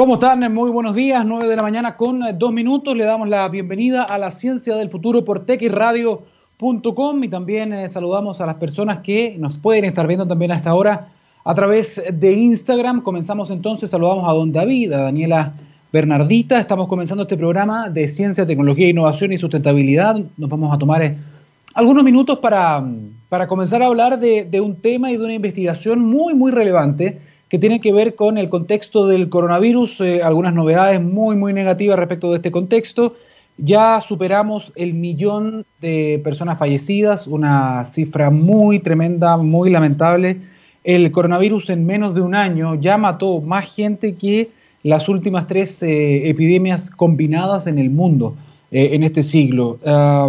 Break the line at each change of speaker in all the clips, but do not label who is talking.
¿Cómo están? Muy buenos días, 9 de la mañana con dos minutos. Le damos la bienvenida a la ciencia del futuro por texradio.com y también eh, saludamos a las personas que nos pueden estar viendo también a esta hora a través de Instagram. Comenzamos entonces, saludamos a don David, a Daniela Bernardita. Estamos comenzando este programa de ciencia, tecnología, innovación y sustentabilidad. Nos vamos a tomar eh, algunos minutos para, para comenzar a hablar de un tema y de una investigación muy, muy relevante que tiene que ver con el contexto del coronavirus, eh, algunas novedades muy, muy negativas respecto de este contexto. Ya superamos el millón de personas fallecidas, una cifra muy tremenda, muy lamentable. El coronavirus en menos de un año ya mató más gente que las últimas tres eh, epidemias combinadas en el mundo eh, en este siglo.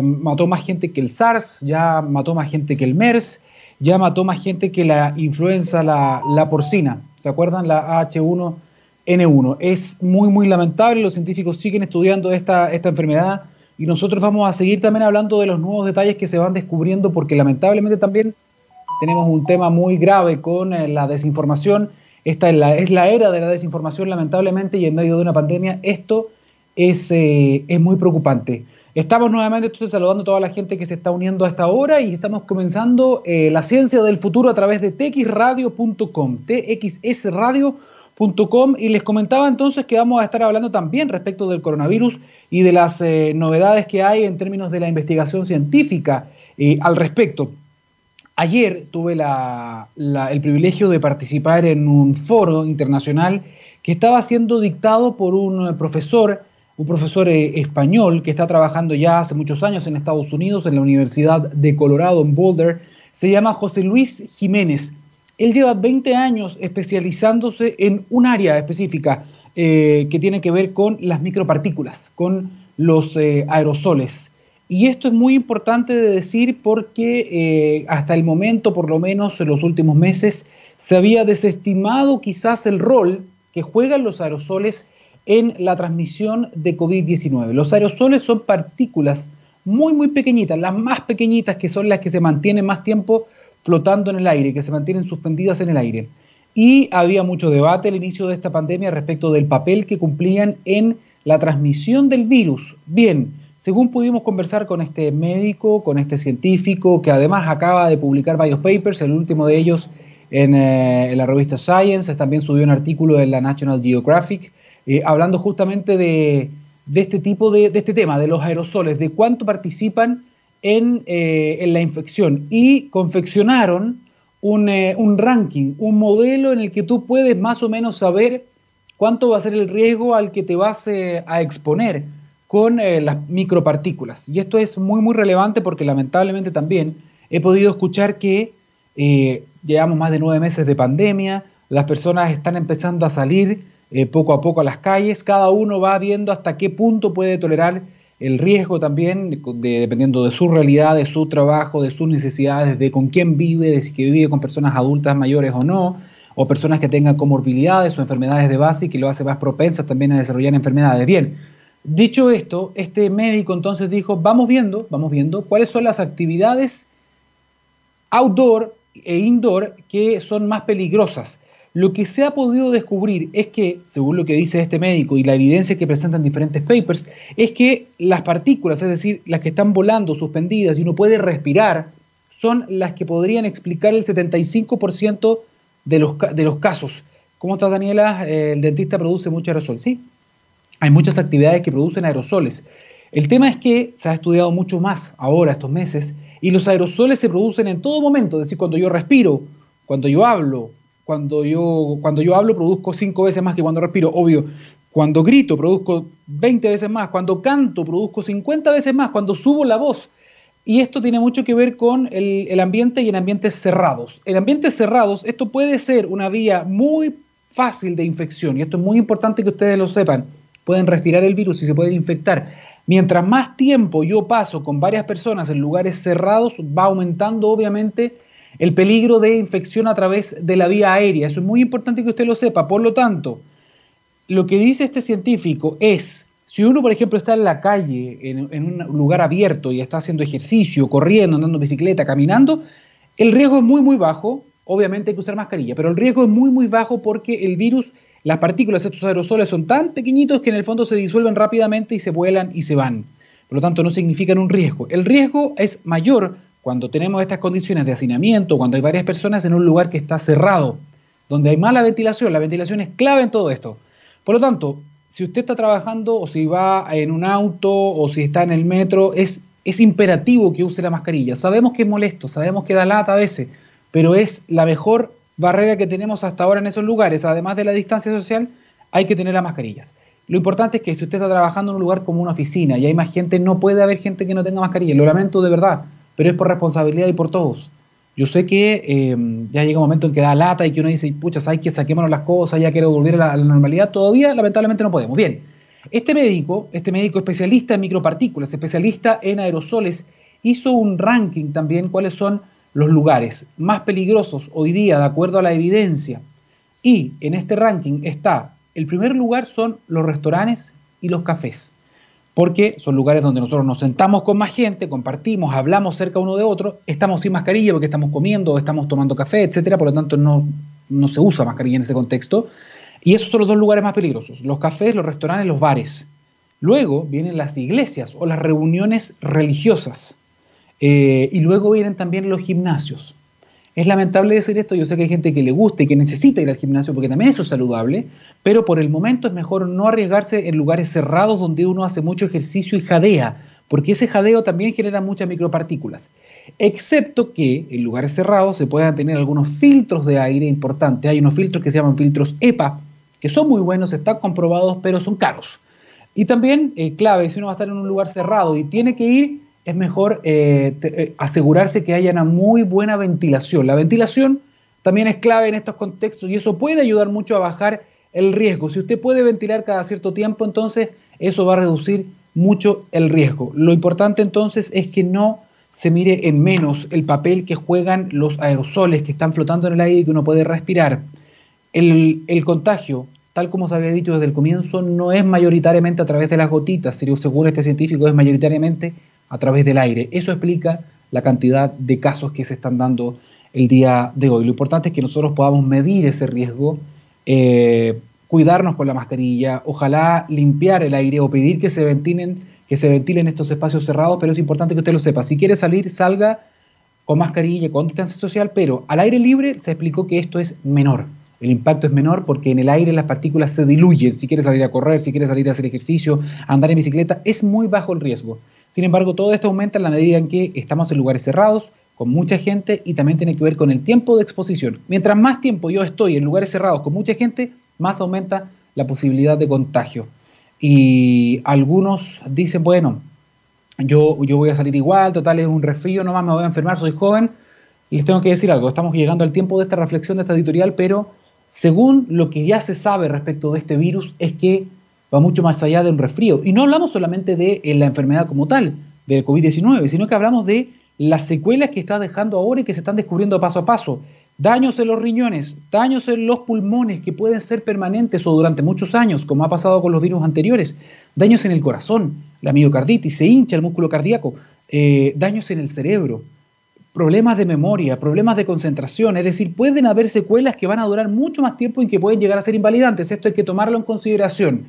Mató más gente que el SARS, ya mató más gente que el MERS, ya mató más gente que la influenza, la porcina. ¿Se acuerdan? La H1N1. Es muy, muy lamentable. Los científicos siguen estudiando esta, esta enfermedad y nosotros vamos a seguir también hablando de los nuevos detalles que se van descubriendo porque lamentablemente también tenemos un tema muy grave con eh, la desinformación. Esta es la, es la era de la desinformación, lamentablemente, y en medio de una pandemia esto es, eh, es muy preocupante. Estamos nuevamente saludando a toda la gente que se está uniendo a esta hora y estamos comenzando eh, la ciencia del futuro a través de txradio.com, txsradio.com y les comentaba entonces que vamos a estar hablando también respecto del coronavirus y de las eh, novedades que hay en términos de la investigación científica eh, al respecto. Ayer tuve el privilegio de participar en un foro internacional que estaba siendo dictado por un profesor un profesor eh, español que está trabajando ya hace muchos años en Estados Unidos, en la Universidad de Colorado, en Boulder. Se llama José Luis Jiménez. Él lleva 20 años especializándose en un área específica eh, que tiene que ver con las micropartículas, con los eh, aerosoles. Y esto es muy importante de decir porque hasta el momento, por lo menos en los últimos meses, se había desestimado quizás el rol que juegan los aerosoles en la transmisión de COVID-19. Los aerosoles son partículas muy, muy pequeñitas, las más pequeñitas que son las que se mantienen más tiempo flotando en el aire, que se mantienen suspendidas en el aire. Y había mucho debate al inicio de esta pandemia respecto del papel que cumplían en la transmisión del virus. Bien, según pudimos conversar con este médico, con este científico, que además acaba de publicar varios papers, el último de ellos en, eh, en la revista Science, también subió un artículo en la National Geographic, eh, hablando justamente de, este tipo de, este tema, de los aerosoles, de cuánto participan en, eh, la infección. Y confeccionaron eh, un, ranking, un modelo en el que tú puedes más o menos saber cuánto va a ser el riesgo al que te vas a exponer con las micropartículas. Y esto es muy, muy relevante porque lamentablemente también he podido escuchar que llevamos más de nueve meses de pandemia, las personas están empezando a salir eh, poco a poco a las calles, cada uno va viendo hasta qué punto puede tolerar el riesgo también, dependiendo de su realidad, de su trabajo, de sus necesidades, de con quién vive, de si vive con personas adultas mayores o no, o personas que tengan comorbilidades o enfermedades de base y que lo hace más propensas también a desarrollar enfermedades. Bien, dicho esto, este médico entonces dijo, vamos viendo, vamos viendo cuáles son las actividades outdoor e indoor que son más peligrosas lo que se ha podido descubrir es que, según lo que dice este médico y la evidencia que presentan diferentes papers, es que las partículas, es decir, las que están volando suspendidas y uno puede respirar, son las que podrían explicar el 75% de los, de los casos. ¿Cómo estás, Daniela? el dentista produce mucho aerosol, ¿sí? Hay muchas actividades que producen aerosoles. El tema es que se ha estudiado mucho más ahora, estos meses, y los aerosoles se producen en todo momento, es decir, cuando yo respiro, cuando yo hablo, cuando yo, cuando yo hablo produzco cinco veces más que cuando respiro, obvio. Cuando grito produzco 20 veces más, cuando canto produzco 50 veces más, cuando subo la voz. Y esto tiene mucho que ver con el, el ambiente y en ambientes cerrados. En ambientes cerrados esto puede ser una vía muy fácil de infección y esto es muy importante que ustedes lo sepan. Pueden respirar el virus y se pueden infectar. Mientras más tiempo yo paso con varias personas en lugares cerrados, va aumentando obviamente el peligro de infección a través de la vía aérea. Eso es muy importante que usted lo sepa. Por lo tanto, lo que dice este científico es, si uno, por ejemplo, está en la calle, en, un lugar abierto y está haciendo ejercicio, corriendo, andando en bicicleta, caminando, el riesgo es muy, muy bajo. Obviamente hay que usar mascarilla, pero el riesgo es muy, muy bajo porque el virus las partículas, estos aerosoles son tan pequeñitos que en el fondo se disuelven rápidamente y se vuelan y se van. Por lo tanto, no significan un riesgo. El riesgo es mayor cuando tenemos estas condiciones de hacinamiento, cuando hay varias personas en un lugar que está cerrado, donde hay mala ventilación. La ventilación es clave en todo esto. Por lo tanto, si usted está trabajando o si va en un auto o si está en el metro, es, imperativo que use la mascarilla. Sabemos que es molesto, sabemos que da lata a veces, pero es la mejor barrera que tenemos hasta ahora en esos lugares. Además de la distancia social, hay que tener las mascarillas. Lo importante es que si usted está trabajando en un lugar como una oficina y hay más gente, no puede haber gente que no tenga mascarilla. Lo lamento de verdad pero es por responsabilidad y por todos. Yo sé que eh, ya llega un momento en que da lata y que uno dice, pucha, hay que saquémonos las cosas, ya quiero volver a la, normalidad. Todavía, lamentablemente, no podemos. Bien, este médico, este médico especialista en micropartículas, especialista en aerosoles, hizo un ranking también cuáles son los lugares más peligrosos hoy día, de acuerdo a la evidencia. Y en este ranking está, el primer lugar son los restaurantes y los cafés porque son lugares donde nosotros nos sentamos con más gente, compartimos, hablamos cerca uno de otro, estamos sin mascarilla porque estamos comiendo, estamos tomando café, etcétera, por lo tanto no, no se usa mascarilla en ese contexto. Y esos son los dos lugares más peligrosos, los cafés, los restaurantes, los bares. Luego vienen las iglesias o las reuniones religiosas. Eh, y luego vienen también los gimnasios. Es lamentable decir esto, yo sé que hay gente que le gusta y que necesita ir al gimnasio porque también eso es saludable, pero por el momento es mejor no arriesgarse en lugares cerrados donde uno hace mucho ejercicio y jadea, porque ese jadeo también genera muchas micropartículas. Excepto que en lugares cerrados se puedan tener algunos filtros de aire importantes. Hay unos filtros que se llaman filtros EPA, que son muy buenos, están comprobados, pero son caros. Y también, eh, clave, si uno va a estar en un lugar cerrado y tiene que ir, es mejor eh, eh, asegurarse que haya una muy buena ventilación. La ventilación también es clave en estos contextos y eso puede ayudar mucho a bajar el riesgo. Si usted puede ventilar cada cierto tiempo, entonces eso va a reducir mucho el riesgo. Lo importante entonces es que no se mire en menos el papel que juegan los aerosoles que están flotando en el aire y que uno puede respirar. El, contagio, tal como se había dicho desde el comienzo, no es mayoritariamente a través de las gotitas, según este científico, es mayoritariamente a través del aire. Eso explica la cantidad de casos que se están dando el día de hoy. Lo importante es que nosotros podamos medir ese riesgo, eh, cuidarnos con la mascarilla, ojalá limpiar el aire o pedir que se ventilen, que se ventilen estos espacios cerrados, pero es importante que usted lo sepa. Si quiere salir, salga con mascarilla, con distancia social, pero al aire libre se explicó que esto es menor. El impacto es menor porque en el aire las partículas se diluyen. Si quiere salir a correr, si quiere salir a hacer ejercicio, andar en bicicleta, es muy bajo el riesgo. Sin embargo, todo esto aumenta en la medida en que estamos en lugares cerrados, con mucha gente y también tiene que ver con el tiempo de exposición. Mientras más tiempo yo estoy en lugares cerrados con mucha gente, más aumenta la posibilidad de contagio. Y algunos dicen, bueno, yo, yo voy a salir igual, total es un resfrío, nomás me voy a enfermar, soy joven. Les tengo que decir algo, estamos llegando al tiempo de esta reflexión, de esta editorial, pero según lo que ya se sabe respecto de este virus, es que va mucho más allá de un resfrío. Y no hablamos solamente de eh, la enfermedad como tal, del COVID-19, sino que hablamos de las secuelas que está dejando ahora y que se están descubriendo paso a paso. Daños en los riñones, daños en los pulmones que pueden ser permanentes o durante muchos años, como ha pasado con los virus anteriores, daños en el corazón, la miocarditis, se hincha el músculo cardíaco, eh, daños en el cerebro, problemas de memoria, problemas de concentración, es decir, pueden haber secuelas que van a durar mucho más tiempo y que pueden llegar a ser invalidantes. Esto hay que tomarlo en consideración.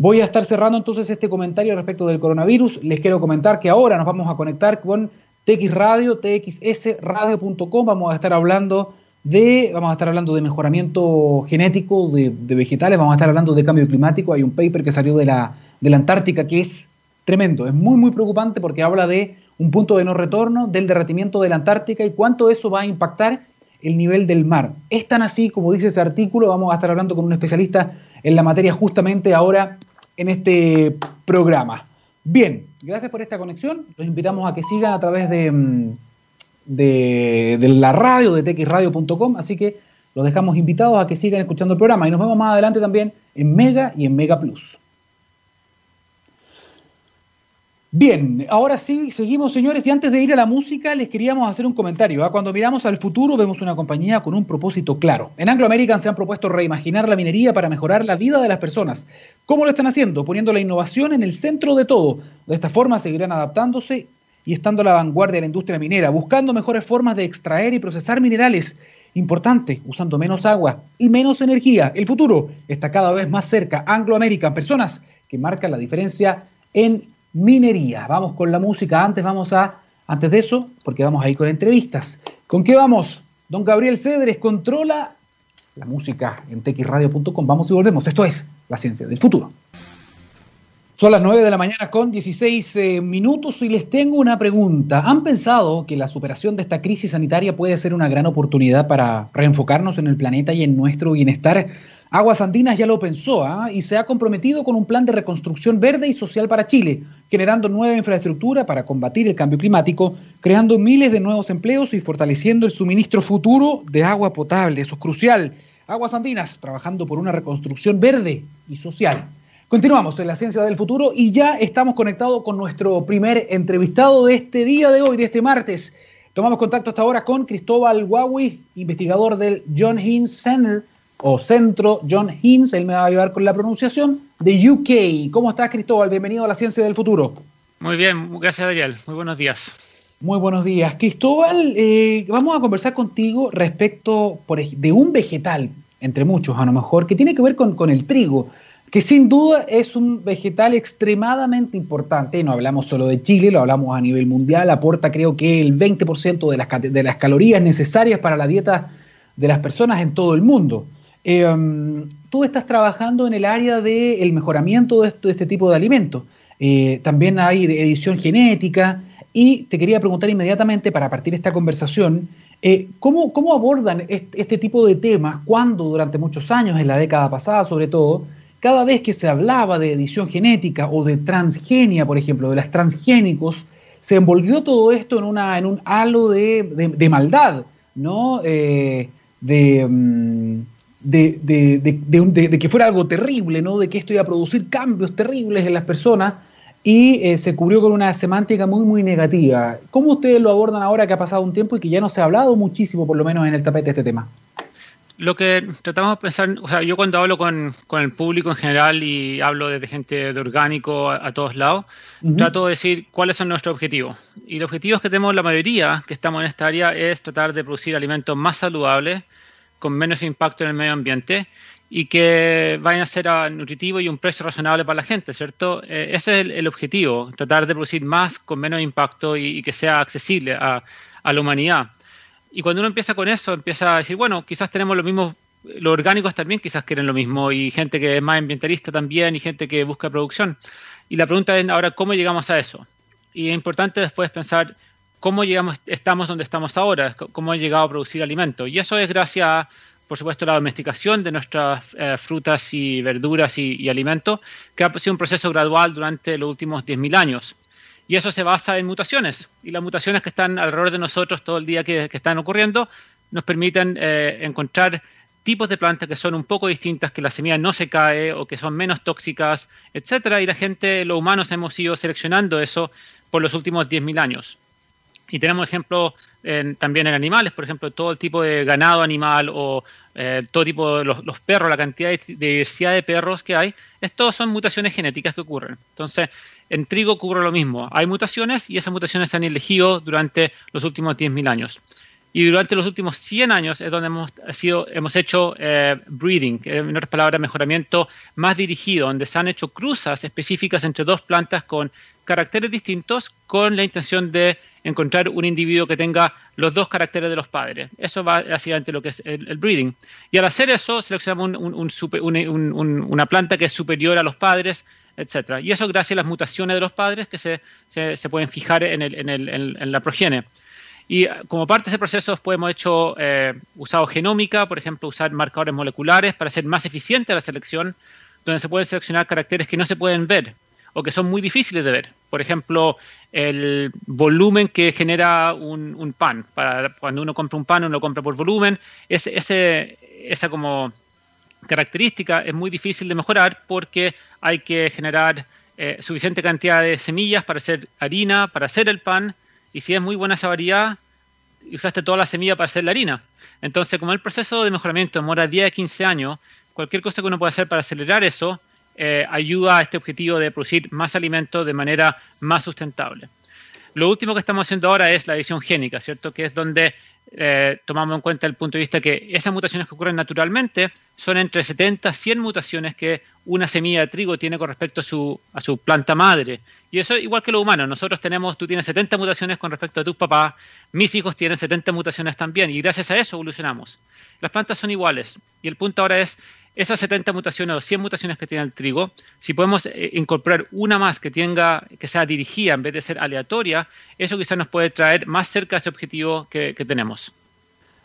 Voy a estar cerrando entonces este comentario respecto del coronavirus. Les quiero comentar que ahora nos vamos a conectar con TX Radio, txsradio.com. Vamos a estar hablando de, vamos a estar hablando de mejoramiento genético de, vegetales, vamos a estar hablando de cambio climático. Hay un paper que salió de la, de la Antártica que es tremendo, es muy, muy preocupante porque habla de un punto de no retorno, del derretimiento de la Antártica y cuánto eso va a impactar el nivel del mar. Es tan así como dice ese artículo, vamos a estar hablando con un especialista en la materia justamente ahora en este programa. Bien, gracias por esta conexión. Los invitamos a que sigan a través de, mm, de, la radio, de texradio.com. Así que los dejamos invitados a que sigan escuchando el programa. Y nos vemos más adelante también en Mega y en Mega Plus. Bien, ahora sí, seguimos señores y antes de ir a la música les queríamos hacer un comentario. ¿ah? Cuando miramos al futuro vemos una compañía con un propósito claro. En Anglo American se han propuesto reimaginar la minería para mejorar la vida de las personas. ¿Cómo lo están haciendo? Poniendo la innovación en el centro de todo. De esta forma seguirán adaptándose y estando a la vanguardia de la industria minera, buscando mejores formas de extraer y procesar minerales importante, usando menos agua y menos energía. El futuro está cada vez más cerca. Anglo American, personas que marcan la diferencia en minería. Vamos con la música. Antes vamos a, antes de eso, porque vamos a ir con entrevistas. ¿Con qué vamos? Don Gabriel Cedres controla la música en texradio.com. Vamos y volvemos. Esto es la ciencia del futuro. Son las 9 de la mañana con 16 eh, minutos y les tengo una pregunta. ¿Han pensado que la superación de esta crisis sanitaria puede ser una gran oportunidad para reenfocarnos en el planeta y en nuestro bienestar? Aguas Andinas ya lo pensó ¿ah? y se ha comprometido con un plan de reconstrucción verde y social para Chile, generando nueva infraestructura para combatir el cambio climático, creando miles de nuevos empleos y fortaleciendo el suministro futuro de agua potable. Eso es crucial. Aguas Andinas, trabajando por una reconstrucción verde y social. Continuamos en la ciencia del futuro y ya estamos conectados con nuestro primer entrevistado de este día de hoy, de este martes. Tomamos contacto hasta ahora con Cristóbal Huawei, investigador del John Hines Center o Centro John Hines, él me va a ayudar con la pronunciación, de UK. ¿Cómo estás, Cristóbal? Bienvenido a la ciencia del futuro.
Muy bien, gracias, Daniel. Muy buenos días.
Muy buenos días. Cristóbal, eh, vamos a conversar contigo respecto por, de un vegetal, entre muchos a lo mejor, que tiene que ver con, con el trigo que sin duda es un vegetal extremadamente importante, no hablamos solo de Chile, lo hablamos a nivel mundial, aporta creo que el 20% de las, de las calorías necesarias para la dieta de las personas en todo el mundo. Em, tú estás trabajando en el área del mejoramiento de, este tipo de alimentos. Eh, también hay edición genética y te quería preguntar inmediatamente para partir esta conversación, eh, ¿cómo, ¿cómo, abordan este, este tipo de temas cuando durante muchos años, en la década pasada sobre todo, cada vez que se hablaba de edición genética o de transgenia, por ejemplo, de las transgénicos, se envolvió todo esto en, una, en un halo de, maldad, ¿no? Eh, mm, de, que fuera algo terrible, ¿no? De que esto iba a producir cambios terribles en las personas y eh, se cubrió con una semántica muy, muy negativa. ¿Cómo ustedes lo abordan ahora que ha pasado un tiempo y que ya no se ha hablado muchísimo, por lo menos en el tapete, de este tema?
lo que tratamos de pensar, o sea, yo cuando hablo con, con el público en general y hablo de gente de orgánico a, todos lados, trato de decir cuáles son nuestros objetivos. Y los objetivos que tenemos la mayoría que estamos en esta área es tratar de producir alimentos más saludables, con menos impacto en el medio ambiente y que vayan a ser nutritivos y un precio razonable para la gente, ¿cierto? Eh, ese es el, objetivo, tratar de producir más con menos impacto y, y que sea accesible a, a la humanidad. Y cuando uno empieza con eso, empieza a decir, bueno, quizás tenemos los mismos, los orgánicos también quizás quieren lo mismo, y gente que es más ambientalista también, y gente que busca producción. Y la pregunta es ahora, ¿cómo llegamos a eso? Y es importante después pensar cómo llegamos, estamos donde estamos ahora, cómo he llegado a producir alimentos. Y eso es gracias a, por supuesto, la domesticación de nuestras eh, frutas y verduras y, y, alimentos, que ha sido un proceso gradual durante los últimos 10.000 años. Y eso se basa en mutaciones. Y las mutaciones que están alrededor de nosotros todo el día que, están ocurriendo nos permiten eh, encontrar tipos de plantas que son un poco distintas, que la semilla no se cae o que son menos tóxicas, etcétera. Y la gente, los humanos, hemos ido seleccionando eso por los últimos 10.000 años. Y tenemos ejemplos también en animales, por ejemplo, todo el tipo de ganado animal o eh, todo tipo de los, perros, la cantidad de, diversidad de perros que hay, estos son mutaciones genéticas que ocurren. Entonces, en trigo ocurre lo mismo. Hay mutaciones y esas mutaciones se han elegido durante los últimos 10.000 años. Y durante los últimos 100 años es donde hemos, sido, hemos hecho eh, breeding, en otras palabras, mejoramiento más dirigido, donde se han hecho cruzas específicas entre dos plantas con caracteres distintos con la intención de encontrar un individuo que tenga los dos caracteres de los padres. Eso va básicamente lo que es el, breeding. Y al hacer eso, seleccionamos una planta que es superior a los padres, etc. Y eso gracias a las mutaciones de los padres que se, se, pueden fijar en, el, en, la progenie. Y como parte de ese proceso, después hemos hecho, eh, usado genómica, por ejemplo, usar marcadores moleculares para ser más eficiente la selección, donde se pueden seleccionar caracteres que no se pueden ver o que son muy difíciles de ver. Por ejemplo, el volumen que genera un, pan. Cuando uno compra un pan, uno lo compra por volumen. Esa como característica es muy difícil de mejorar porque hay que generar eh, suficiente cantidad de semillas para hacer harina, para hacer el pan. Y si es muy buena esa variedad, usaste toda la semilla para hacer la harina. Entonces, como el proceso de mejoramiento demora 10 a 15 años, cualquier cosa que uno pueda hacer para acelerar eso eh, ayuda a este objetivo de producir más alimentos de manera más sustentable. Lo último que estamos haciendo ahora es la edición génica, ¿cierto? Que es donde eh, tomamos en cuenta el punto de vista que esas mutaciones que ocurren naturalmente son entre 70 a 100 mutaciones que una semilla de trigo tiene con respecto a su, planta madre. Y eso igual que lo humano. Nosotros tenemos, tú tienes 70 mutaciones con respecto a tus papás, mis hijos tienen 70 mutaciones también, y gracias a eso evolucionamos. Las plantas son iguales. Y el punto ahora es, esas 70 mutaciones o 100 mutaciones que tiene el trigo, si podemos eh, incorporar una más que tenga, que sea dirigida en vez de ser aleatoria, eso quizás nos puede traer más cerca a ese objetivo que, tenemos.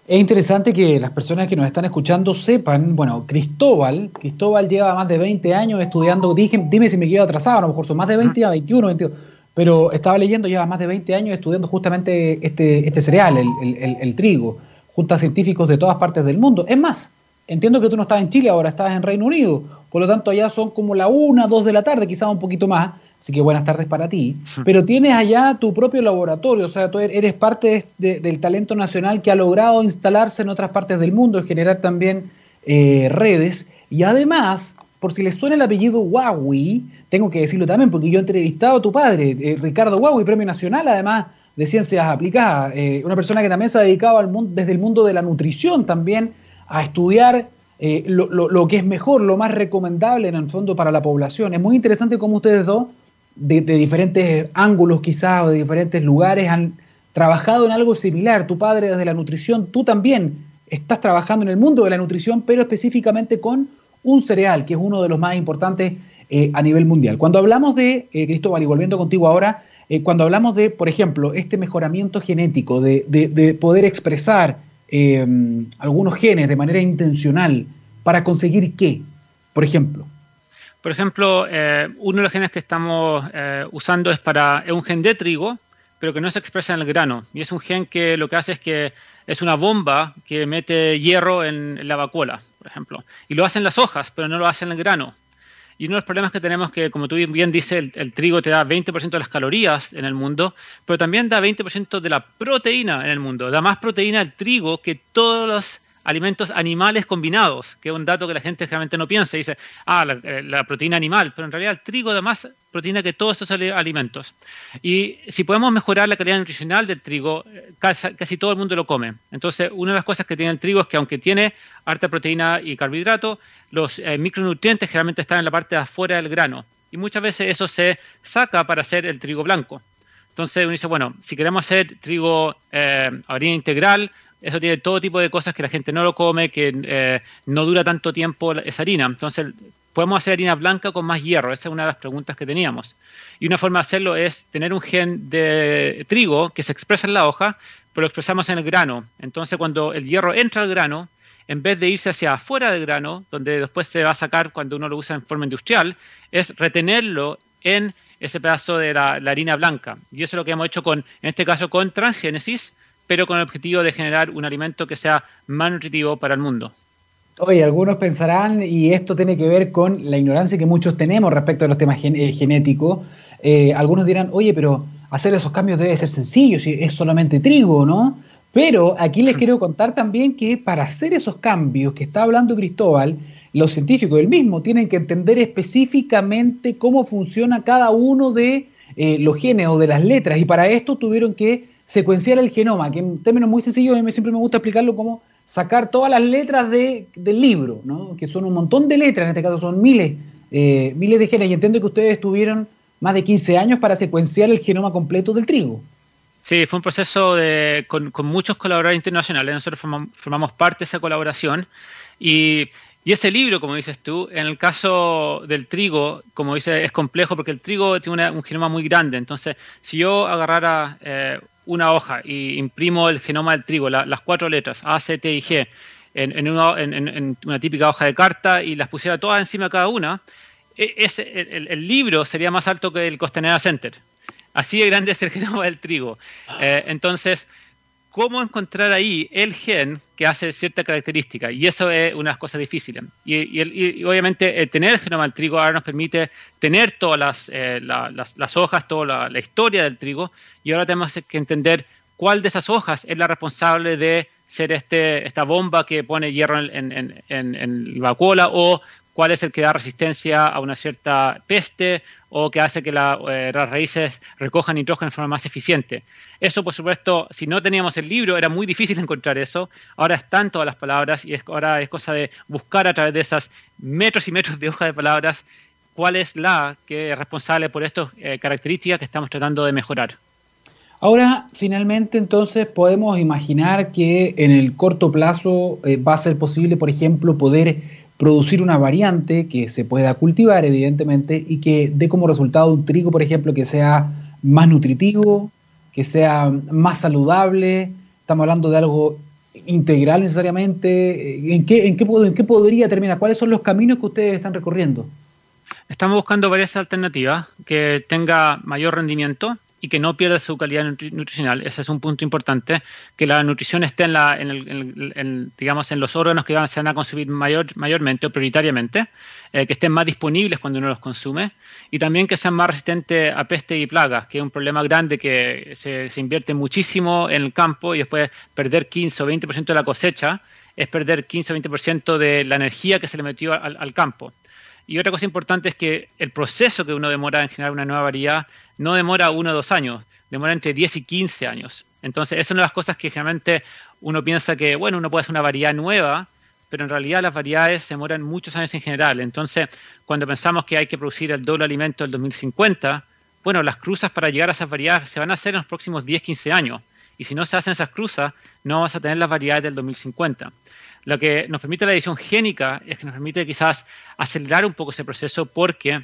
Es interesante que las personas que nos están escuchando sepan, bueno, Cristóbal, Cristóbal lleva más de 20 años estudiando, dime, si me quedo atrasado, a lo mejor son más de 20, a 21, 22, pero estaba leyendo, lleva más de 20 años estudiando justamente este, este cereal, el, el trigo, junto a científicos de todas partes del mundo. Es más, entiendo que tú no estás en Chile ahora, estás en Reino Unido, por lo tanto allá son como la una, dos de la tarde, quizás un poquito más, así que buenas tardes para ti, pero tienes allá tu propio laboratorio, o sea, tú er-, eres parte del talento nacional que ha logrado instalarse en otras partes del mundo y generar también eh, redes, y además, por si les suena el apellido Huawei, tengo que decirlo también, porque yo he entrevistado a tu padre, eh, Ricardo Huawei, Premio Nacional, además de Ciencias Aplicadas, eh, una persona que también se ha dedicado al mundo, desde el mundo de la nutrición también, a estudiar eh, lo, que es mejor, lo más recomendable en el fondo para la población. Es muy interesante cómo ustedes dos, de, diferentes ángulos quizás o de diferentes lugares, han trabajado en algo similar. Tu padre desde la nutrición, tú también estás trabajando en el mundo de la nutrición, pero específicamente con un cereal, que es uno de los más importantes eh, a nivel mundial. Cuando hablamos de, eh, Cristóbal, y volviendo contigo ahora, cuando hablamos de, por ejemplo, este mejoramiento genético, de, de poder expresar eh, algunos genes de manera intencional para conseguir qué, por ejemplo.
Por ejemplo, eh, uno de los genes que estamos eh, usando es para es un gen de trigo, pero que no se expresa en el grano. Y es un gen que lo que hace es que es una bomba que mete hierro en la vacuola, por ejemplo. Y lo hacen las hojas, pero no lo hacen en el grano. Y uno de los problemas que tenemos que, como tú bien dices, el, trigo te da 20% de las calorías en el mundo, pero también da 20% de la proteína en el mundo. Da más proteína el trigo que todos los alimentos animales combinados, que es un dato que la gente realmente no piensa. Dice, ah, eh, la, proteína animal, pero en realidad el trigo da más proteína que todos esos alimentos. Y si podemos mejorar la calidad nutricional del trigo, eh, casi, todo el mundo lo come. Entonces, una de las cosas que tiene el trigo es que aunque tiene harta proteína y carbohidrato, los eh, micronutrientes generalmente están en la parte de afuera del grano. Y muchas veces eso se saca para hacer el trigo blanco. Entonces uno dice, bueno, si queremos hacer trigo harina integral, eso tiene todo tipo de cosas que la gente no lo come, que eh, no dura tanto tiempo esa harina. Entonces, podemos hacer harina blanca con más hierro. Esa es una de las preguntas que teníamos. Y una forma de hacerlo es tener un gen de trigo que se expresa en la hoja, pero lo expresamos en el grano. Entonces, cuando el hierro entra al grano, en vez de irse hacia afuera del grano, donde después se va a sacar cuando uno lo usa en forma industrial, es retenerlo en ese pedazo de la, la harina blanca. Y eso es lo que hemos hecho con, en este caso, con transgénesis, pero con el objetivo de generar un alimento que sea más nutritivo para el mundo.
Oye, algunos pensarán, y esto tiene que ver con la ignorancia que muchos tenemos respecto a los temas eh, genéticos, eh, algunos dirán, oye, pero hacer esos cambios debe ser sencillo, si es solamente trigo, ¿no? Pero aquí les quiero contar también que para hacer esos cambios que está hablando Cristóbal, los científicos del mismo tienen que entender específicamente cómo funciona cada uno de eh, los genes o de las letras, y para esto tuvieron que secuenciar el genoma, que en términos muy sencillos, a mí siempre me gusta explicarlo como sacar todas las letras de, del libro, ¿no? que son un montón de letras, en este caso son miles, eh, miles de genes, y entiendo que ustedes tuvieron más de 15 años para secuenciar el genoma completo del trigo.
Sí, fue un proceso de, con, muchos colaboradores internacionales, nosotros formamos, parte de esa colaboración y y ese libro, como dices tú, en el caso del trigo, como dices, es complejo porque el trigo tiene un genoma muy grande. Entonces, si yo agarrara eh, una hoja y imprimo el genoma del trigo, las cuatro letras A, C, T y G, en, una, típica hoja de carta y las pusiera todas encima de cada una, e, el, libro sería más alto que el Costanera Center. Así de grande es el genoma del trigo. Eh, entonces, cómo encontrar ahí el gen que hace cierta característica. Y eso es una de las cosas difíciles. Y, obviamente eh, tener el genoma del trigo ahora nos permite tener todas las, eh, las, hojas, toda la, historia del trigo. Y ahora tenemos que entender cuál de esas hojas es la responsable de ser este, esta bomba que pone hierro en, en, en, en la vacuola o cuál es el que da resistencia a una cierta peste o que hace que eh, las raíces recojan nitrógeno de forma más eficiente. Eso, por supuesto, si no teníamos el libro, era muy difícil encontrar eso. Ahora están todas las palabras y ahora es cosa de buscar a través de esas metros y metros de hoja de palabras cuál es la que es responsable por estas eh, características que estamos tratando de mejorar.
Ahora, finalmente, entonces, podemos imaginar que en el corto plazo eh, va a ser posible, por ejemplo, poder producir una variante que se pueda cultivar, evidentemente, y que dé como resultado un trigo, por ejemplo, que sea más nutritivo, que sea más saludable. Estamos hablando de algo integral necesariamente. ¿En qué, podría terminar? ¿Cuáles son los caminos que ustedes están recorriendo?
Estamos buscando varias alternativas que tenga mayor rendimiento y que no pierda su calidad nutricional. Ese es un punto importante, que la nutrición esté en, la, en, digamos, en los órganos que van, se van a consumir mayor, mayormente o prioritariamente, eh, que estén más disponibles cuando uno los consume y también que sean más resistentes a peste y plagas, que es un problema grande que se, se invierte muchísimo en el campo y después perder 15 o 20% de la cosecha es perder 15 o 20% de la energía que se le metió al campo. Y otra cosa importante es que el proceso que uno demora en generar una nueva variedad no demora uno o dos años, demora entre 10 y 15 años. Entonces, es una de las cosas que generalmente uno piensa que, bueno, uno puede hacer una variedad nueva, pero en realidad las variedades se demoran muchos años en general. Entonces, cuando pensamos que hay que producir el doble alimento del 2050, bueno, las cruzas para llegar a esas variedades se van a hacer en los próximos 10, 15 años. Y si no se hacen esas cruzas, no vas a tener las variedades del 2050. Lo que nos permite la edición génica es que nos permite quizás acelerar un poco ese proceso porque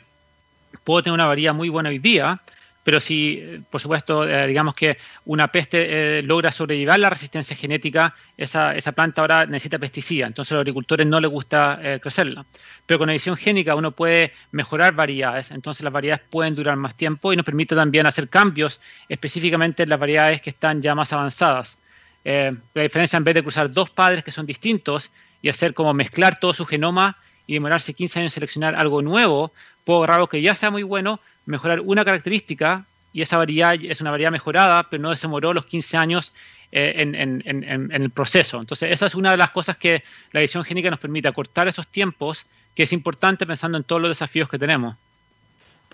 puedo tener una variedad muy buena hoy día, pero si, por supuesto, eh, digamos que una peste eh, logra sobrevivir la resistencia genética, esa, esa, planta ahora necesita pesticida, entonces a los agricultores no les gusta eh, crecerla. Pero con edición génica uno puede mejorar variedades, entonces las variedades pueden durar más tiempo y nos permite también hacer cambios específicamente en las variedades que están ya más avanzadas. La diferencia en vez de cruzar dos padres que son distintos y hacer como mezclar todo su genoma y demorarse 15 años en seleccionar algo nuevo, puedo agarrar algo que ya sea muy bueno, mejorar una característica y esa variedad es una variedad mejorada, pero no demoró los 15 años eh, en, el proceso. Entonces, esa es una de las cosas que la edición génica nos permite, acortar esos tiempos, que es importante pensando en todos los desafíos que tenemos.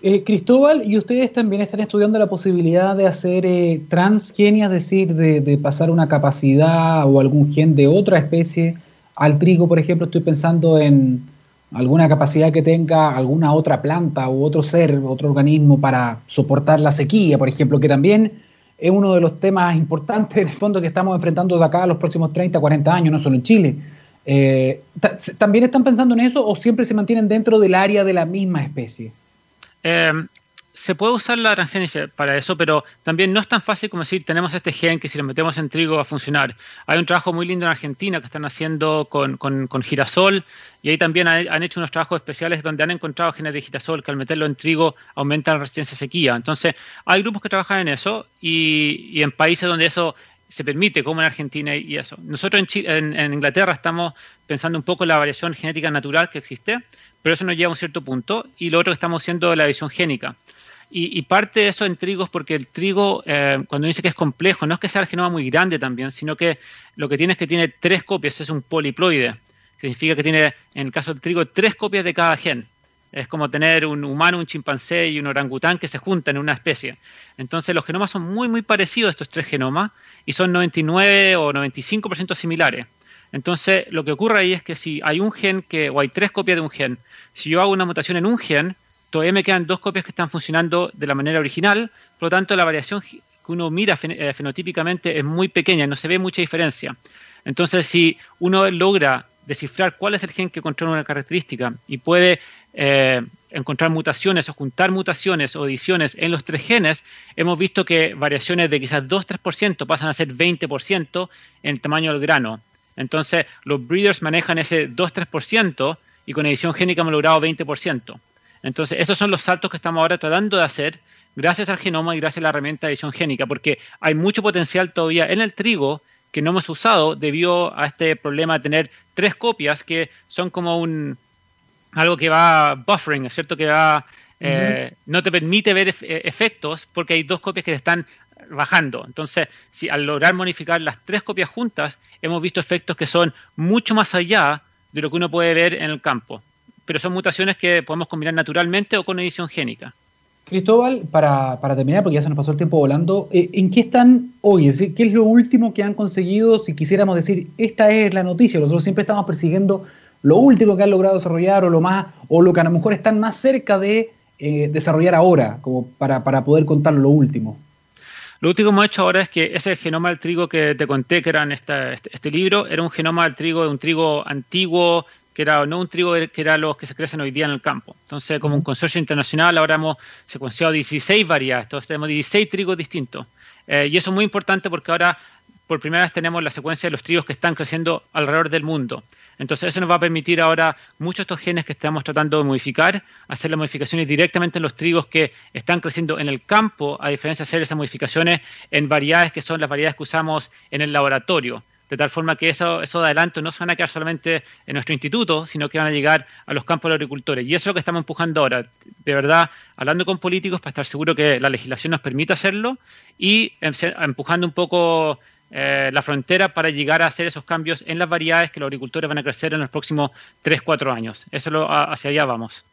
Eh, Cristóbal, ¿y ustedes también están estudiando la posibilidad de hacer eh, transgenia, es decir, de, pasar una capacidad o algún gen de otra especie al trigo, por ejemplo? Estoy pensando en, alguna capacidad que tenga alguna otra planta u otro ser, otro organismo para soportar la sequía, por ejemplo, que también es uno de los temas importantes en el fondo que estamos enfrentando de acá a los próximos 30, 40 años, no solo en Chile. Eh, ¿También están pensando en eso o siempre se mantienen dentro del área de la misma especie?
Eh, se puede usar la transgénesis para eso, pero también no es tan fácil como decir, tenemos este gen que si lo metemos en trigo va a funcionar. Hay un trabajo muy lindo en Argentina que están haciendo con, girasol y ahí también han hecho unos trabajos especiales donde han encontrado genes de girasol que al meterlo en trigo aumentan la resistencia a sequía. Entonces, hay grupos que trabajan en eso y, en países donde eso se permite, como en Argentina y eso. Nosotros en, en, Inglaterra estamos pensando un poco en la variación genética natural que existe, pero eso nos lleva a un cierto punto. Y lo otro que estamos haciendo es la visión génica. Y, parte de eso en trigo es porque el trigo, eh, cuando dice que es complejo, no es que sea el genoma muy grande también, sino que lo que tiene es que tiene tres copias, es un poliploide, significa que tiene, en el caso del trigo, tres copias de cada gen. Es como tener un humano, un chimpancé y un orangután que se juntan en una especie. Entonces los genomas son muy, muy parecidos estos tres genomas y son 99 o 95% similares. Entonces lo que ocurre ahí es que si hay un gen que, o hay tres copias de un gen, si yo hago una mutación en un gen, todavía me quedan dos copias que están funcionando de la manera original, por lo tanto la variación que uno mira eh, fenotípicamente es muy pequeña, no se ve mucha diferencia. Entonces, si uno logra descifrar cuál es el gen que controla una característica y puede eh, encontrar mutaciones o juntar mutaciones o ediciones en los tres genes, hemos visto que variaciones de quizás 2-3% pasan a ser 20% en el tamaño del grano. Entonces, los breeders manejan ese 2-3% y con edición génica hemos logrado 20%. Entonces, esos son los saltos que estamos ahora tratando de hacer gracias al genoma y gracias a la herramienta de edición génica, porque hay mucho potencial todavía en el trigo que no hemos usado debido a este problema de tener tres copias que son como un algo que va buffering, ¿es cierto? Que va, eh, no te permite ver efectos porque hay dos copias que están bajando. Entonces, si al lograr modificar las tres copias juntas, hemos visto efectos que son mucho más allá de lo que uno puede ver en el campo pero son mutaciones que podemos combinar naturalmente o con edición génica.
Cristóbal, para, terminar, porque ya se nos pasó el tiempo volando, eh, ¿en qué están hoy? Es ¿qué es lo último que han conseguido? Si quisiéramos decir, esta es la noticia, nosotros siempre estamos persiguiendo lo último que han logrado desarrollar o lo más, o lo que a lo mejor están más cerca de eh, desarrollar ahora, como para, poder contar lo último.
Lo último que hemos hecho ahora es que ese genoma del trigo que te conté, que era en este, este, libro, era un genoma del trigo de un trigo antiguo que era no un trigo que era los que se crecen hoy día en el campo. Entonces, como un consorcio internacional, ahora hemos secuenciado 16 variedades, entonces tenemos 16 trigos distintos. Eh, y eso es muy importante porque ahora por primera vez tenemos la secuencia de los trigos que están creciendo alrededor del mundo. Entonces eso nos va a permitir ahora muchos de estos genes que estamos tratando de modificar, hacer las modificaciones directamente en los trigos que están creciendo en el campo, a diferencia de hacer esas modificaciones en variedades que son las variedades que usamos en el laboratorio de tal forma que eso, eso de adelanto no se van a quedar solamente en nuestro instituto, sino que van a llegar a los campos de los agricultores. Y eso es lo que estamos empujando ahora, de verdad, hablando con políticos para estar seguro que la legislación nos permita hacerlo y em, empujando un poco eh, la frontera para llegar a hacer esos cambios en las variedades que los agricultores van a crecer en los próximos 3-4 años. Eso lo, hacia allá vamos.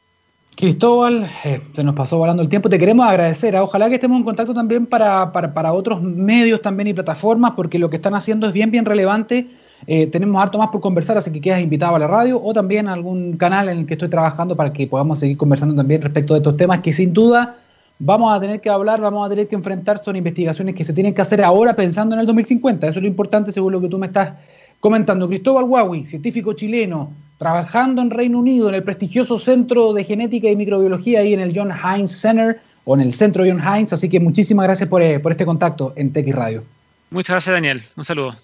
Cristóbal, eh, se nos pasó volando el tiempo, te queremos agradecer. ¿ah? Ojalá que estemos en contacto también para, otros medios también y plataformas, porque lo que están haciendo es bien, bien relevante. Eh, tenemos harto más por conversar, así que quedas invitado a la radio o también a algún canal en el que estoy trabajando para que podamos seguir conversando también respecto de estos temas que sin duda vamos a tener que hablar, vamos a tener que enfrentar. Son investigaciones que se tienen que hacer ahora pensando en el 2050. Eso es lo importante según lo que tú me estás comentando. Cristóbal Huawei, científico chileno, trabajando en Reino Unido, en el prestigioso Centro de Genética y Microbiología, ahí en el John Heinz Center o en el Centro John Heinz. Así que muchísimas gracias por, eh, por este contacto en TX Radio.
Muchas gracias, Daniel. Un saludo.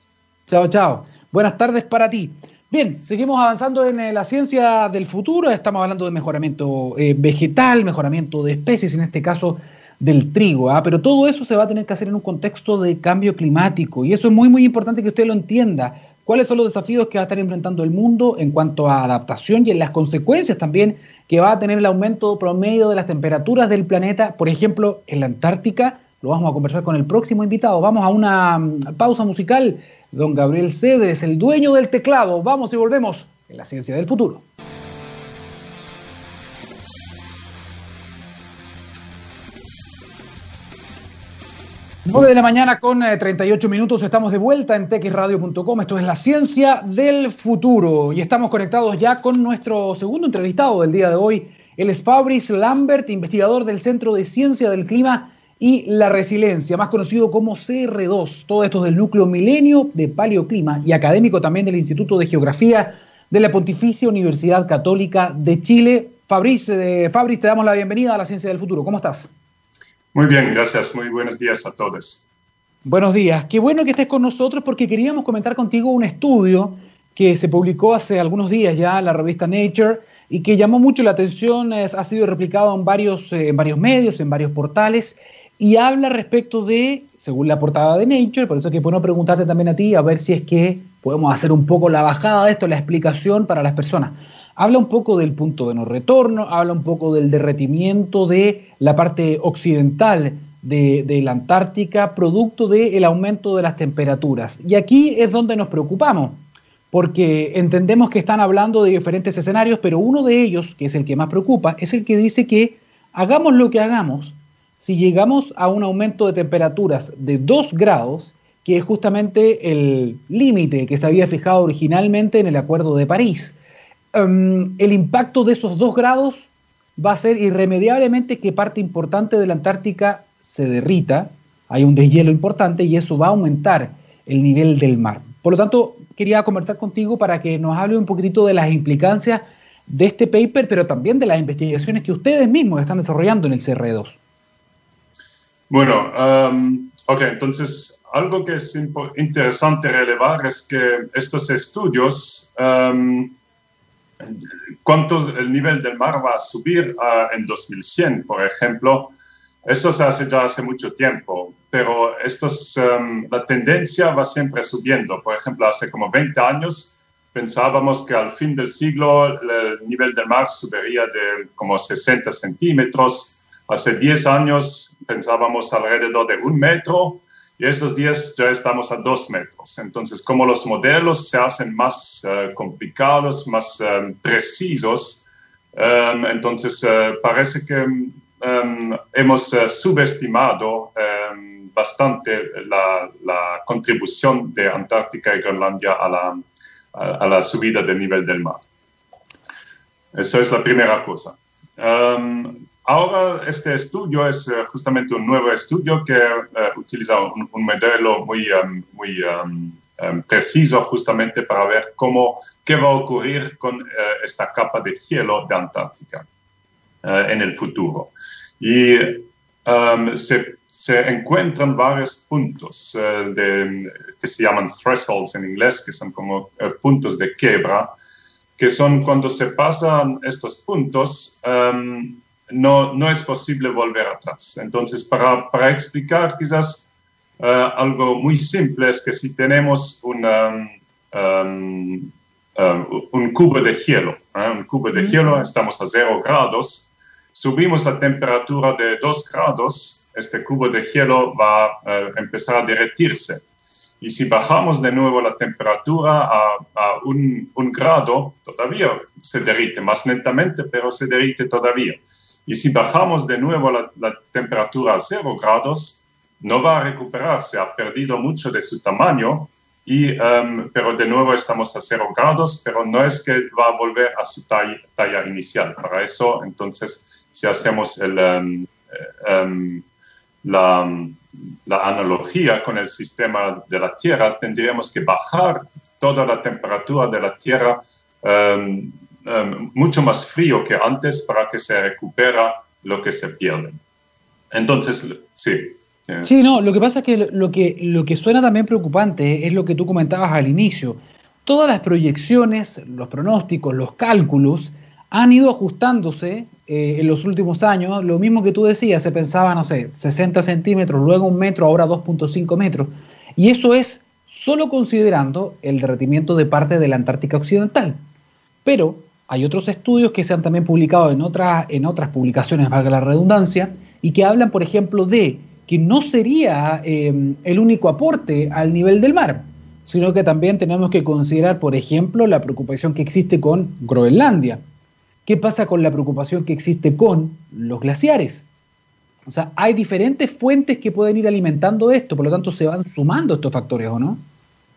Chao, chao. Buenas tardes para ti. Bien, seguimos avanzando en eh, la ciencia del futuro. Estamos hablando de mejoramiento eh, vegetal, mejoramiento de especies, en este caso del trigo. ¿ah? Pero todo eso se va a tener que hacer en un contexto de cambio climático. Y eso es muy, muy importante que usted lo entienda cuáles son los desafíos que va a estar enfrentando el mundo en cuanto a adaptación y en las consecuencias también que va a tener el aumento promedio de las temperaturas del planeta, por ejemplo, en la Antártica. Lo vamos a conversar con el próximo invitado. Vamos a una mm, pausa musical. Don Gabriel Cedres, el dueño del teclado. Vamos y volvemos en la ciencia del futuro. 9 de la mañana con 38 eh, minutos, estamos de vuelta en texradio.com, esto es la ciencia del futuro y estamos conectados ya con nuestro segundo entrevistado del día de hoy. Él es Fabrice Lambert, investigador del Centro de Ciencia del Clima y la Resiliencia, más conocido como CR2. Todo esto es del núcleo milenio de Paleoclima y académico también del Instituto de Geografía de la Pontificia Universidad Católica de Chile. Fabrice, eh, Fabrice, te damos la bienvenida a la ciencia del futuro. ¿Cómo estás?
Muy bien, gracias. Muy buenos días a todos.
Buenos días. Qué bueno que estés con nosotros porque queríamos comentar contigo un estudio que se publicó hace algunos días ya en la revista Nature y que llamó mucho la atención, ha sido replicado en varios, eh, en varios medios, en varios portales, y habla respecto de, según la portada de Nature, por eso es que puedo preguntarte también a ti, a ver si es que podemos hacer un poco la bajada de esto, la explicación para las personas habla un poco del punto de no retorno, habla un poco del derretimiento de la parte occidental de, la Antártica, producto del aumento de las temperaturas. Y aquí es donde nos preocupamos, porque entendemos que están hablando de diferentes escenarios, pero uno de ellos, que es el que más preocupa, es el que dice que hagamos lo que hagamos, si llegamos a un aumento de temperaturas de 2 grados, que es justamente el límite que se había fijado originalmente en el Acuerdo de París, Em, el impacto de esos dos grados va a ser irremediablemente que parte importante de la Antártica se derrita, hay un deshielo importante y eso va a aumentar el nivel del mar. Por lo tanto, quería conversar contigo para que nos hable un poquitito de las implicancias de este paper, pero también de las investigaciones que ustedes mismos están desarrollando en el CR2.
Bueno, um, ok, entonces algo que es interesante relevar es que estos estudios um, cuánto el nivel del mar va a subir ah, en 2100, por ejemplo. Eso se hace ya hace mucho tiempo, pero estos, em, la tendencia va siempre subiendo. Por ejemplo, hace como 20 años pensábamos que al fin del siglo el nivel del mar subiría de como 60 centímetros. Hace 10 años pensábamos alrededor de un metro y esos días ya estamos a dos metros. Entonces, como los modelos se hacen más eh, complicados, más eh, precisos, Em, entonces, eh, parece que em, hemos eh, subestimado em, bastante la, contribución de Antártica y Groenlandia a la, a, la, subida del nivel del mar. Esa es la primera cosa. Ahora, este estudio es eh, justamente un nuevo estudio que utiliza un, modelo muy, muy preciso justamente para ver cómo qué va a ocurrir con eh, esta capa de hielo de Antártica en el futuro. Y um, se, se, encuentran varios puntos uh, de, que se llaman thresholds en inglés, que son como puntos de quiebra, que son cuando se pasan estos puntos, um, no, no es posible volver atrás. Entonces, para, para explicar quizás algo muy simple, es que si tenemos una, um, Um, un cubo de hielo. ¿eh? Un cubo de hielo, estamos a 0 grados, subimos la temperatura de 2 grados, este cubo de hielo va a uh, empezar a derretirse. Y si bajamos de nuevo la temperatura a, a un, un, grado, todavía se derrite más lentamente, pero se derrite todavía. Y si bajamos de nuevo la, la temperatura a 0 grados, no va a recuperarse, ha perdido mucho de su tamaño y, um, pero de nuevo estamos a cero grados, pero no es que va a volver a su talla, inicial. Para eso, entonces, si hacemos el, um, um, la, la, analogía con el sistema de la Tierra, tendríamos que bajar toda la temperatura de la Tierra mucho más frío que antes para que se recupera lo que se pierde. Entonces, sí,
Sí, no, lo que pasa es que lo, que lo que suena también preocupante es lo que tú comentabas al inicio. Todas las proyecciones, los pronósticos, los cálculos han ido ajustándose eh, en los últimos años. Lo mismo que tú decías, se pensaba, no sé, 60 centímetros, luego un metro, ahora 2.5 metros. Y eso es solo considerando el derretimiento de parte de la Antártica Occidental. Pero hay otros estudios que se han también publicado en otras, en otras publicaciones, valga la redundancia, y que hablan, por ejemplo, de que no sería em, el único aporte al nivel del mar, sino que también tenemos que considerar, por ejemplo, la preocupación que existe con Groenlandia. ¿Qué pasa con la preocupación que existe con los glaciares? O sea, hay diferentes fuentes que pueden ir alimentando esto, por lo tanto se van sumando estos factores, ¿o no?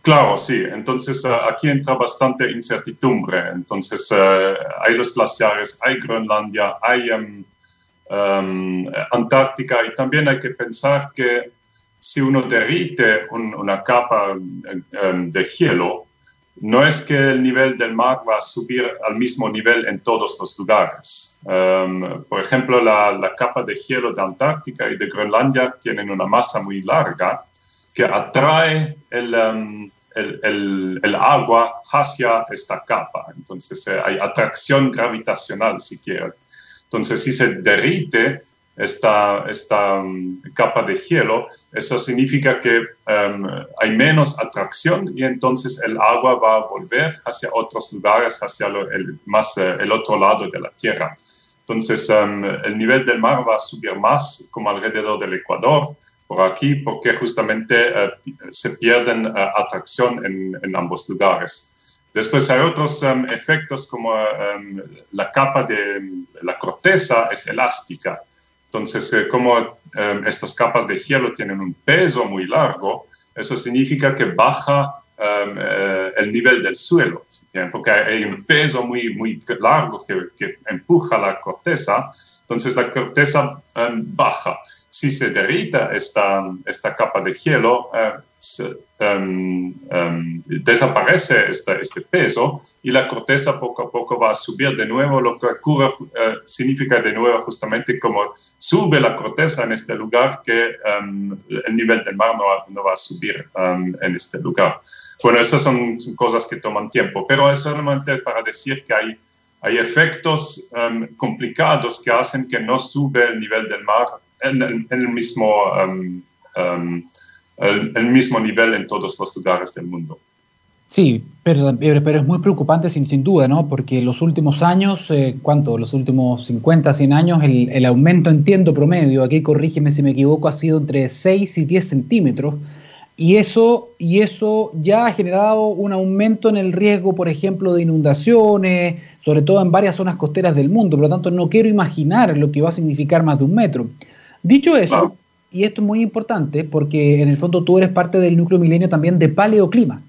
Claro, sí. Entonces uh, aquí entra bastante incertidumbre. Entonces uh, hay los glaciares, hay Groenlandia, hay um, um, Antártica y también hay que pensar que si uno derrite una capa um, de hielo, no es que el nivel del mar va a subir al mismo nivel en todos los lugares. Um, por ejemplo, la, capa de hielo de Antártica y de Groenlandia tienen una masa muy larga que atrae el, um, el, el, agua hacia esta capa. Entonces eh, hay atracción gravitacional, si quieren. Entonces, si se derrite esta, esta um, capa de hielo, eso significa que um, hay menos atracción y entonces el agua va a volver hacia otros lugares, hacia el, más, eh, el otro lado de la Tierra. Entonces, um, el nivel del mar va a subir más como alrededor del Ecuador, por aquí, porque justamente uh, se pierden uh, atracción en, en ambos lugares. Después hay otros um, efectos como um, la capa de la corteza es elástica. Entonces, eh, como um, estas capas de hielo tienen un peso muy largo, eso significa que baja eh, el nivel del suelo, porque hay un peso muy, muy largo que, que empuja la corteza, entonces la corteza baja si se derrita esta, esta capa de hielo, eh, em, em, desaparece este, este, peso y la corteza poco a poco va a subir de nuevo, lo que ocurre eh, significa de nuevo justamente como sube la corteza en este lugar que em, el nivel del mar no, va a subir en este lugar. Bueno, estas son, cosas que toman tiempo, pero es solamente para decir que hay hay efectos complicados que hacen que no sube el nivel del mar en, el mismo, um, um, el, mismo nivel en todos los lugares del mundo.
Sí, pero, pero es muy preocupante sin, sin duda, ¿no? Porque los últimos años, eh, ¿cuánto? Los últimos 50, 100 años, el, el, aumento, entiendo, promedio, aquí corrígeme si me equivoco, ha sido entre 6 y 10 centímetros Y eso, y eso ya ha generado un aumento en el riesgo, por ejemplo, de inundaciones, sobre todo en varias zonas costeras del mundo. Por lo tanto, no quiero imaginar lo que va a significar más de un metro. Dicho eso, y esto es muy importante porque en el fondo tú eres parte del núcleo milenio también de paleoclima.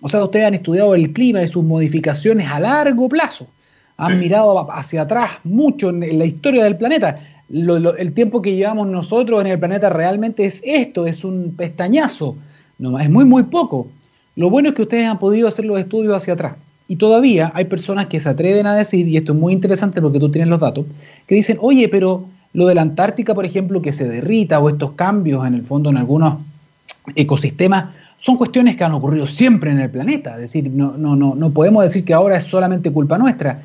O sea, ustedes han estudiado el clima y sus modificaciones a largo plazo. Han mirado hacia atrás mucho en la historia del planeta. el tiempo que llevamos nosotros en el planeta realmente es esto, es un pestañazo. No, es muy, muy poco. Lo bueno es que ustedes han podido hacer los estudios hacia atrás. Y todavía hay personas que se atreven a decir, y esto es muy interesante porque tú tienes los datos, que dicen, oye, pero lo de la Antártica, por ejemplo, que se derrita o estos cambios en el fondo en algunos ecosistemas, son cuestiones que han ocurrido siempre en el planeta. Es decir, no, no, no, no podemos decir que ahora es solamente culpa nuestra.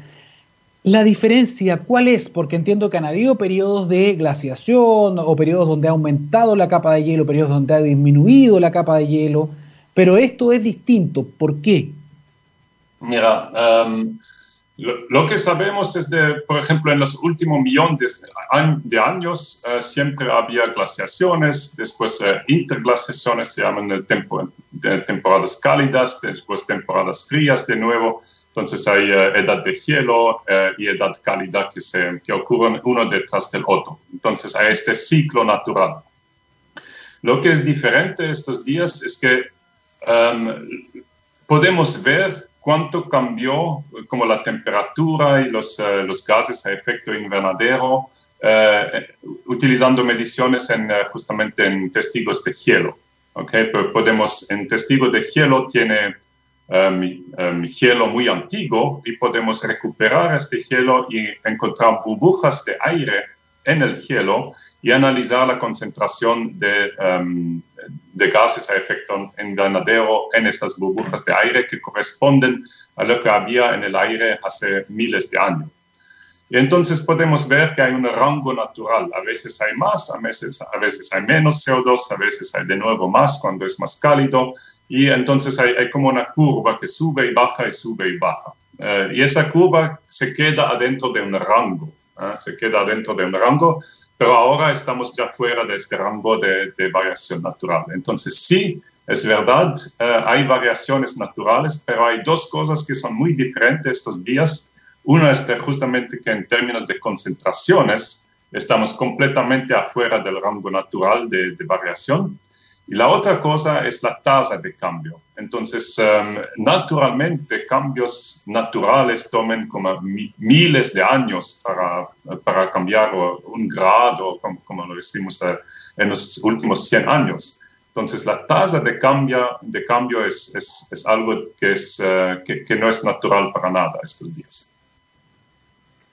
La diferencia, ¿cuál es? Porque entiendo que han habido periodos de glaciación o periodos donde ha aumentado la capa de hielo, periodos donde ha disminuido la capa de hielo, pero esto es distinto. ¿Por qué?
Mira, um, lo, que sabemos es de, por ejemplo, en los últimos millones de, años eh, siempre había glaciaciones, después eh, interglaciaciones, se llaman el de temporadas cálidas, después temporadas frías de nuevo. Entonces hay eh, edad de hielo y edad cálida que, se, que ocurren uno detrás del otro. Entonces hay este ciclo natural. Lo que es diferente estos días es que um, podemos ver cuánto cambió como la temperatura y los, eh, los gases a efecto invernadero eh, utilizando mediciones en, eh, justamente en testigos de hielo. ¿okay? podemos, en testigos de hielo tiene um, hielo muy antiguo y podemos recuperar este hielo y encontrar burbujas de aire en el hielo y analizar la concentración de, um, de gases a efecto invernadero en estas burbujas de aire que corresponden a lo que había en el aire hace miles de años. Y entonces podemos ver que hay un rango natural. A veces hay más, a veces, a veces hay menos CO2, a veces hay de nuevo más cuando es más cálido. Y entonces hay, hay como una curva que sube y baja y sube y baja. Eh, y esa curva se queda adentro de un rango. ¿eh? Se queda dentro de un rango pero ahora estamos ya fuera de este rango de, variación natural. Entonces, sí, es verdad, eh, hay variaciones naturales, pero hay dos cosas que son muy diferentes estos días. Una es justamente que en términos de concentraciones estamos completamente afuera del rango natural de variación. Y la otra cosa es la tasa de cambio. Entonces, em, naturalmente, cambios naturales toman como miles de años para, para cambiar un grado, como, lo decimos eh, en los últimos 100 años. Entonces, la tasa de cambio, de cambio es, es, es algo que, es, eh, que, que no es natural para nada estos días.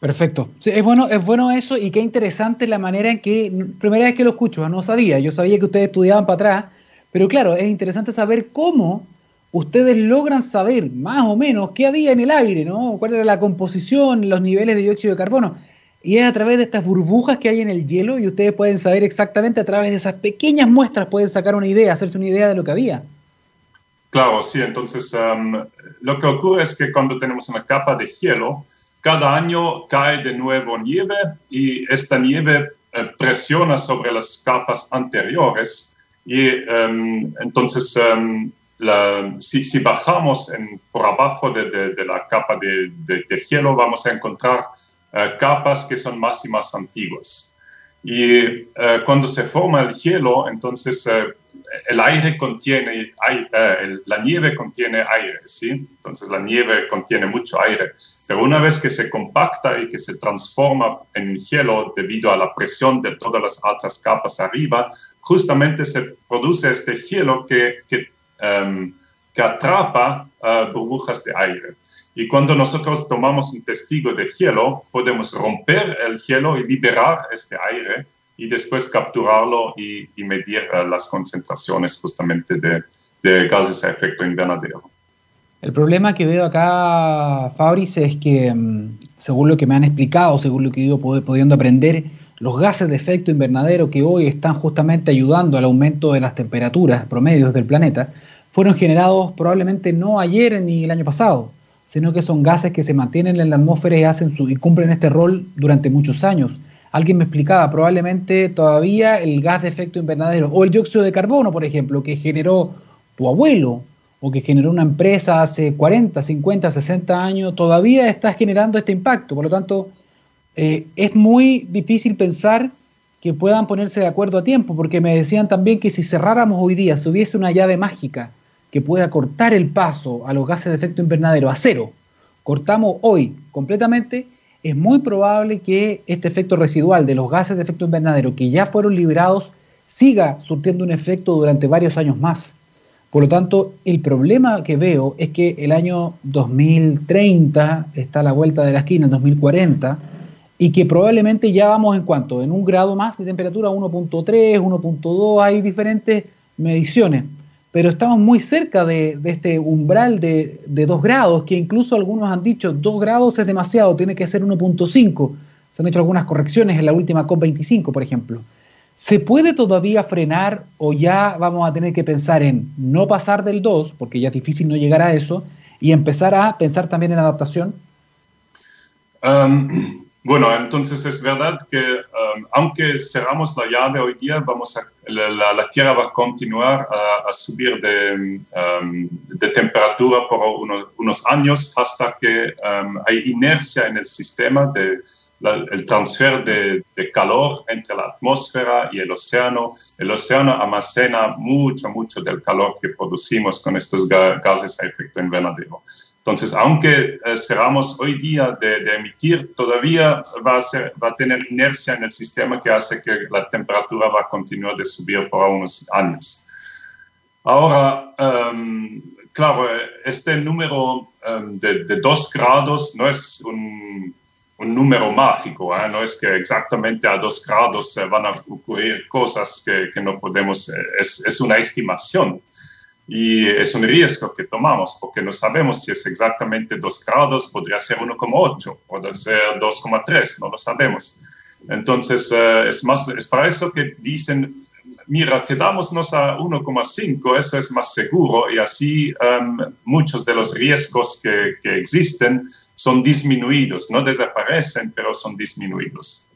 Perfecto. es, bueno, es bueno eso y qué interesante la manera en que, primera vez que lo escucho, no sabía, yo sabía que ustedes estudiaban para atrás, pero claro, es interesante saber cómo ustedes logran saber más o menos qué había en el aire, ¿no? Cuál era la composición, los niveles de dióxido de carbono. Y es a través de estas burbujas que hay en el hielo y ustedes pueden saber exactamente a través de esas pequeñas muestras, pueden sacar una idea, hacerse una idea de lo que había.
Claro, sí, entonces um, lo que ocurre es que cuando tenemos una capa de hielo, cada año cae de nuevo nieve y esta nieve eh, presiona sobre las capas anteriores y em, entonces em, si, bajamos por abajo de, la capa de, hielo vamos a encontrar eh, capas que son más y más antiguas. Y eh, cuando se forma el hielo, entonces el aire contiene, la nieve contiene aire, ¿sí? Entonces la nieve contiene mucho aire. Pero una vez que se compacta y que se transforma en hielo debido a la presión de todas las otras capas arriba, justamente se produce este hielo que, que, em, que atrapa uh, burbujas de aire. Y cuando nosotros tomamos un testigo de hielo, podemos romper el hielo y liberar este aire y después capturarlo y, medir uh, las concentraciones justamente de, de gases a efecto invernadero.
El problema que veo acá, Fabris, es que, mm, según lo que me han explicado, según lo que he ido pudiendo aprender, los gases de efecto invernadero que hoy están justamente ayudando al aumento de las temperaturas promedios del planeta, fueron generados probablemente no ayer ni el año pasado, sino que son gases que se mantienen en la atmósfera y, hacen su, y cumplen este rol durante muchos años. alguien me explicaba, probablemente todavía el gas de efecto invernadero o el dióxido de carbono, por ejemplo, que generó tu abuelo o que generó una empresa hace 40, 50, 60 años, todavía está generando este impacto. Por lo tanto, eh, es muy difícil pensar que puedan ponerse de acuerdo a tiempo, porque me decían también que si cerráramos hoy día, si hubiese una llave mágica que pueda cortar el paso a los gases de efecto invernadero a cero, cortamos hoy completamente, es muy probable que este efecto residual de los gases de efecto invernadero que ya fueron liberados siga surtiendo un efecto durante varios años más. Por lo tanto, el problema que veo es que el año 2030 está a la vuelta de la esquina, el 2040, y que probablemente ya vamos en cuanto, en un grado más de temperatura, 1.3, 1.2, hay diferentes mediciones, pero estamos muy cerca de, este umbral de, de 2 grados, que incluso algunos han dicho 2 grados es demasiado, tiene que ser 1.5. Se han hecho algunas correcciones en la última COP25, por ejemplo. ¿Se puede todavía frenar o ya vamos a tener que pensar en no pasar del 2, porque ya es difícil no llegar a eso, y empezar a pensar también en adaptación?
Bueno, entonces es verdad que aunque cerramos la llave hoy día, la, Tierra va a continuar a, subir de, temperatura por unos años hasta que hay inercia en el sistema de el transfer de, calor entre la atmósfera y el océano. El océano almacena mucho, mucho del calor que producimos con estos gases a efecto invernadero. Entonces, aunque eh, cerramos hoy día de, emitir, todavía va a, ser, va a tener inercia en el sistema que hace que la temperatura va a continuar de subir por unos años. Ahora, em, claro, este número em, de, de 2 grados no es un un número mágico, ¿eh? no es que exactamente a dos grados se van a ocurrir cosas que, que no podemos, eh, es, es, una estimación y es un riesgo que tomamos porque no sabemos si es exactamente dos grados, podría ser 1,8, puede ser 2,3, no lo sabemos. Entonces, eh, es, más, es para eso que dicen, mira, quedámonos a 1,5, eso es más seguro y así um, muchos de los riesgos que, que existen son disminuidos, no desaparecen, pero son disminuidos.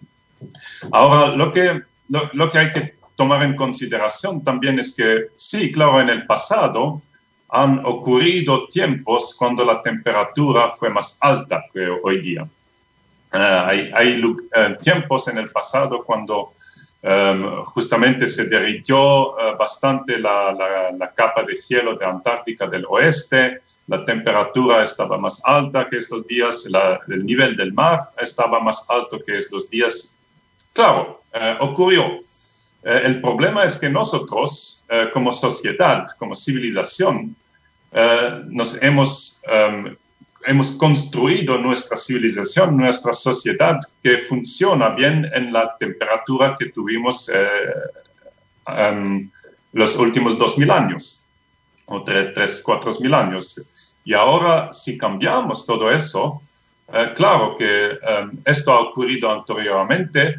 Ahora, lo que, lo, que hay que tomar en consideración también es que sí, claro, en el pasado han ocurrido tiempos cuando la temperatura fue más alta que hoy día. Eh, hay, hay eh, tiempos en el pasado cuando em, justamente se derritió eh, bastante la, capa de hielo de Antártica del oeste, la temperatura estaba más alta que estos días, el nivel del mar estaba más alto que estos días. Claro, eh, ocurrió. Eh, el problema es que nosotros, como sociedad, como civilización, nos hemos, em, hemos construido nuestra civilización, nuestra sociedad, que funciona bien en la temperatura que tuvimos um, los últimos dos mil años o tres, tres, cuatro mil años. Y ahora, si cambiamos todo eso, eh, claro que eh, esto ha ocurrido anteriormente,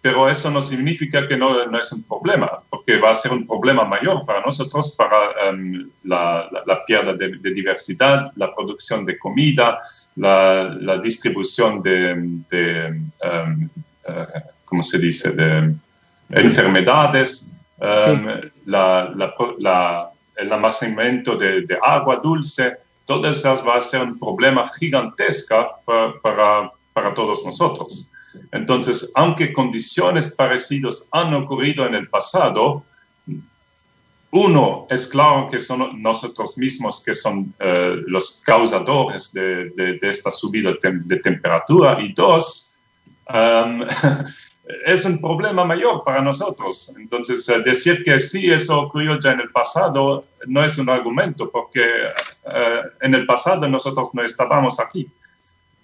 pero eso no significa que no, no, es un problema, porque va a ser un problema mayor para nosotros, para um, la, la, pérdida de, de, diversidad, la producción de comida, la, la distribución de, de um, uh, ¿cómo se dice?, de enfermedades, um, la, el almacenamiento de, de agua dulce todo eso va a ser un problema gigantesco para, para, todos nosotros. Entonces, aunque condiciones parecidas han ocurrido en el pasado, uno, es claro que son nosotros mismos que son eh, los causadores de, de, esta subida de, temperatura. Y dos, um, es un problema mayor para nosotros. Entonces, eh, decir que sí, eso ocurrió ya en el pasado, no es un argumento, porque eh, en el pasado nosotros no estábamos aquí.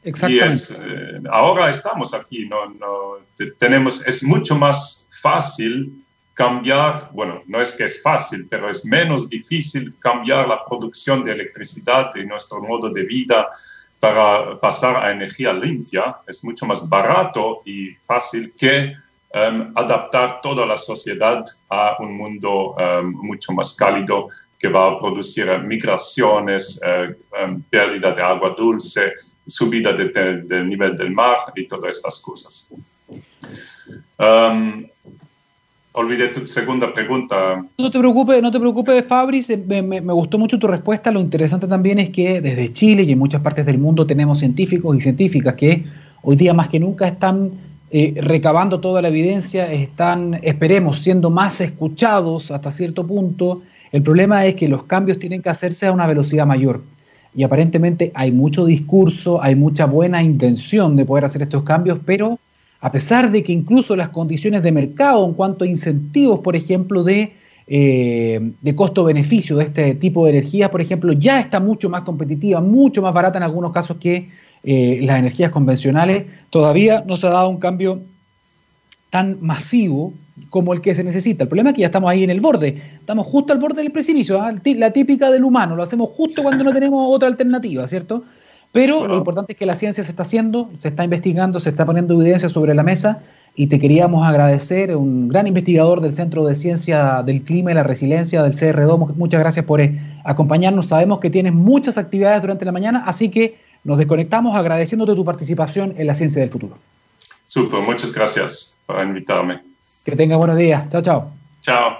Exactamente. Y es, eh, ahora estamos aquí, no, no, tenemos, es mucho más fácil cambiar, bueno, no es que es fácil, pero es menos difícil cambiar la producción de electricidad y nuestro modo de vida para pasar a energía limpia es mucho más barato y fácil que um, adaptar toda la sociedad a un mundo um, mucho más cálido que va a producir migraciones, uh, um, pérdida de agua dulce, subida del nivel del mar y todas estas cosas. Um, olvidé tu segunda pregunta.
No te preocupes, no te preocupes, Fabris. Me, me, gustó mucho tu respuesta. Lo interesante también es que desde Chile y en muchas partes del mundo tenemos científicos y científicas que hoy día más que nunca están eh, recabando toda la evidencia, están, esperemos, siendo más escuchados hasta cierto punto. El problema es que los cambios tienen que hacerse a una velocidad mayor. Y aparentemente hay mucho discurso, hay mucha buena intención de poder hacer estos cambios, pero a pesar de que incluso las condiciones de mercado en cuanto a incentivos, por ejemplo, de, eh, de costo-beneficio de este tipo de energía, por ejemplo, ya está mucho más competitiva, mucho más barata en algunos casos que eh, las energías convencionales, todavía no se ha dado un cambio tan masivo como el que se necesita. El problema es que ya estamos ahí en el borde, estamos justo al borde del precipicio, ¿ah? la típica del humano, lo hacemos justo cuando no tenemos otra alternativa, ¿cierto? Pero lo importante es que la ciencia se está haciendo, se está investigando, se está poniendo evidencia sobre la mesa y te queríamos agradecer, un gran investigador del Centro de Ciencia del Clima y la Resiliencia del CR2, muchas gracias por eh, acompañarnos. Sabemos que tienes muchas actividades durante la mañana, así que nos desconectamos agradeciéndote tu participación en la ciencia del futuro.
Super, muchas gracias por invitarme.
Que tenga buenos días. Chao, chao.
Chao.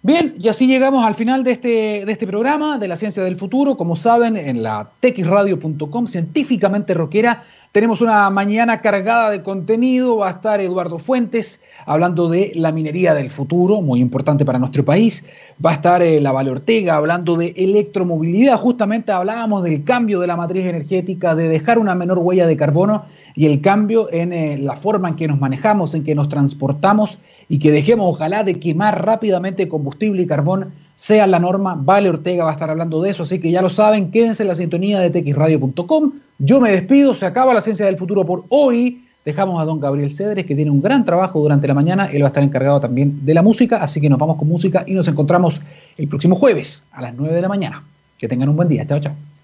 Bien, y así llegamos al final de este, de este programa de la ciencia del futuro. Como saben, en la texradio.com, científicamente rockera, tenemos una mañana cargada de contenido. Va a estar Eduardo Fuentes hablando de la minería del futuro, muy importante para nuestro país. Va a estar eh, la Vale Ortega hablando de electromovilidad. Justamente hablábamos del cambio de la matriz energética, de dejar una menor huella de carbono y el cambio en eh, la forma en que nos manejamos, en que nos transportamos y que dejemos, ojalá, de quemar rápidamente combustible y carbón sea la norma. Vale Ortega va a estar hablando de eso, así que ya lo saben, quédense en la sintonía de texradio.com. Yo me despido, se acaba la ciencia del futuro por hoy. Dejamos a don Gabriel Cedres, que tiene un gran trabajo durante la mañana. Él va a estar encargado también de la música, así que nos vamos con música y nos encontramos el próximo jueves a las 9 de la mañana. Que tengan un buen día. Chao, chao.